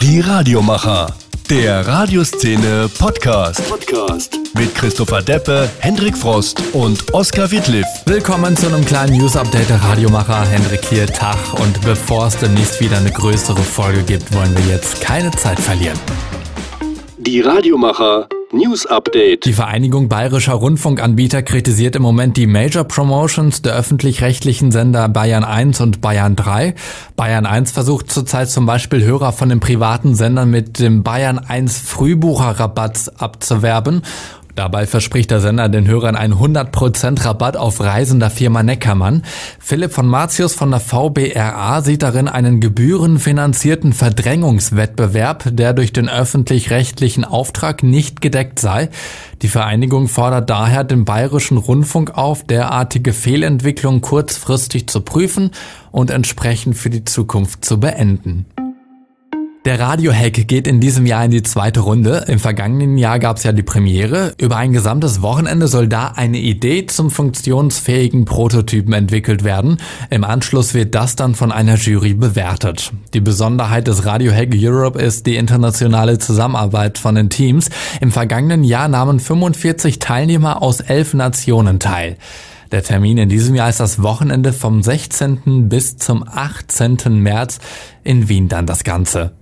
Die Radiomacher. Der Radioszene Podcast. Podcast. Mit Christopher Deppe, Hendrik Frost und Oskar Wittliff. Willkommen zu einem kleinen News-Update der Radiomacher. Hendrik hier, Tag. Und bevor es demnächst wieder eine größere Folge gibt, wollen wir jetzt keine Zeit verlieren. Die Radiomacher News Update. Die Vereinigung Bayerischer Rundfunkanbieter kritisiert im Moment die Major Promotions der öffentlich-rechtlichen Sender Bayern 1 und Bayern 3. Bayern 1 versucht zurzeit zum Beispiel Hörer von den privaten Sendern mit dem Bayern 1 Frühbucherrabatt abzuwerben Dabei verspricht der Sender den Hörern einen 100% Rabatt auf Reisen der Firma Neckermann. Philipp von Martius von der VBRA sieht darin einen gebührenfinanzierten Verdrängungswettbewerb, der durch den öffentlich-rechtlichen Auftrag nicht gedeckt sei. Die Vereinigung fordert daher den Bayerischen Rundfunk auf, derartige Fehlentwicklungen kurzfristig zu prüfen und entsprechend für die Zukunft zu beenden. Der Radiohack geht in diesem Jahr in die zweite Runde. Im vergangenen Jahr gab es ja die Premiere. Über ein gesamtes Wochenende soll da eine Idee zum funktionsfähigen Prototypen entwickelt werden. Im Anschluss wird das dann von einer Jury bewertet. Die Besonderheit des Radiohack Europe ist die internationale Zusammenarbeit von den Teams. Im vergangenen Jahr nahmen 45 Teilnehmer aus elf Nationen teil. Der Termin in diesem Jahr ist das Wochenende vom 16. bis zum 18. März. In Wien dann das Ganze.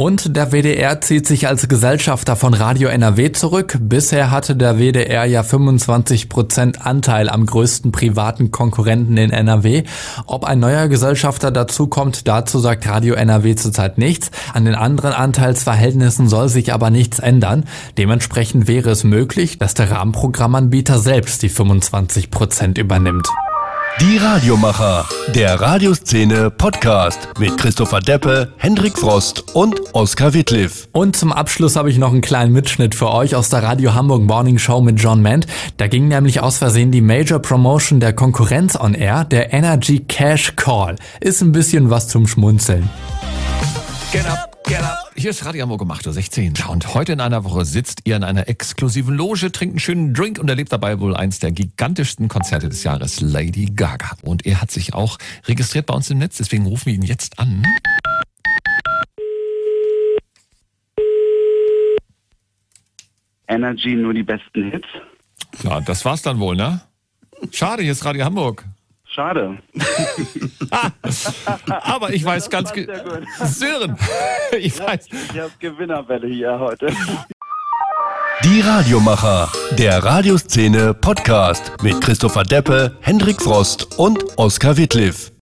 Und der WDR zieht sich als Gesellschafter von Radio NRW zurück. Bisher hatte der WDR ja 25% Anteil am größten privaten Konkurrenten in NRW. Ob ein neuer Gesellschafter dazukommt, dazu sagt Radio NRW zurzeit nichts. An den anderen Anteilsverhältnissen soll sich aber nichts ändern. Dementsprechend wäre es möglich, dass der Rahmenprogrammanbieter selbst die 25% übernimmt. Die Radiomacher, der Radioszene Podcast mit Christopher Deppe, Hendrik Frost und Oskar Wittliff. Und zum Abschluss habe ich noch einen kleinen Mitschnitt für euch aus der Radio Hamburg Morning Show mit John Mant. Da ging nämlich aus Versehen die Major Promotion der Konkurrenz on Air, der Energy Cash Call. Ist ein bisschen was zum Schmunzeln. Get up, get up. Hier ist Radio Hamburg um 8.16 Uhr. Und heute in einer Woche sitzt ihr in einer exklusiven Loge, trinkt einen schönen Drink und erlebt dabei wohl eins der gigantischsten Konzerte des Jahres, Lady Gaga. Und er hat sich auch registriert bei uns im Netz, deswegen rufen wir ihn jetzt an. Energy nur die besten Hits. Ja, das war's dann wohl, ne? Schade, hier ist Radio Hamburg. Schade. Aber ich weiß ganz genau. Sören, ich weiß. Ich habe Gewinnerwelle hier heute. Die Radiomacher, der Radioszene Podcast mit Christopher Deppe, Hendrik Frost und Oskar Wittliff.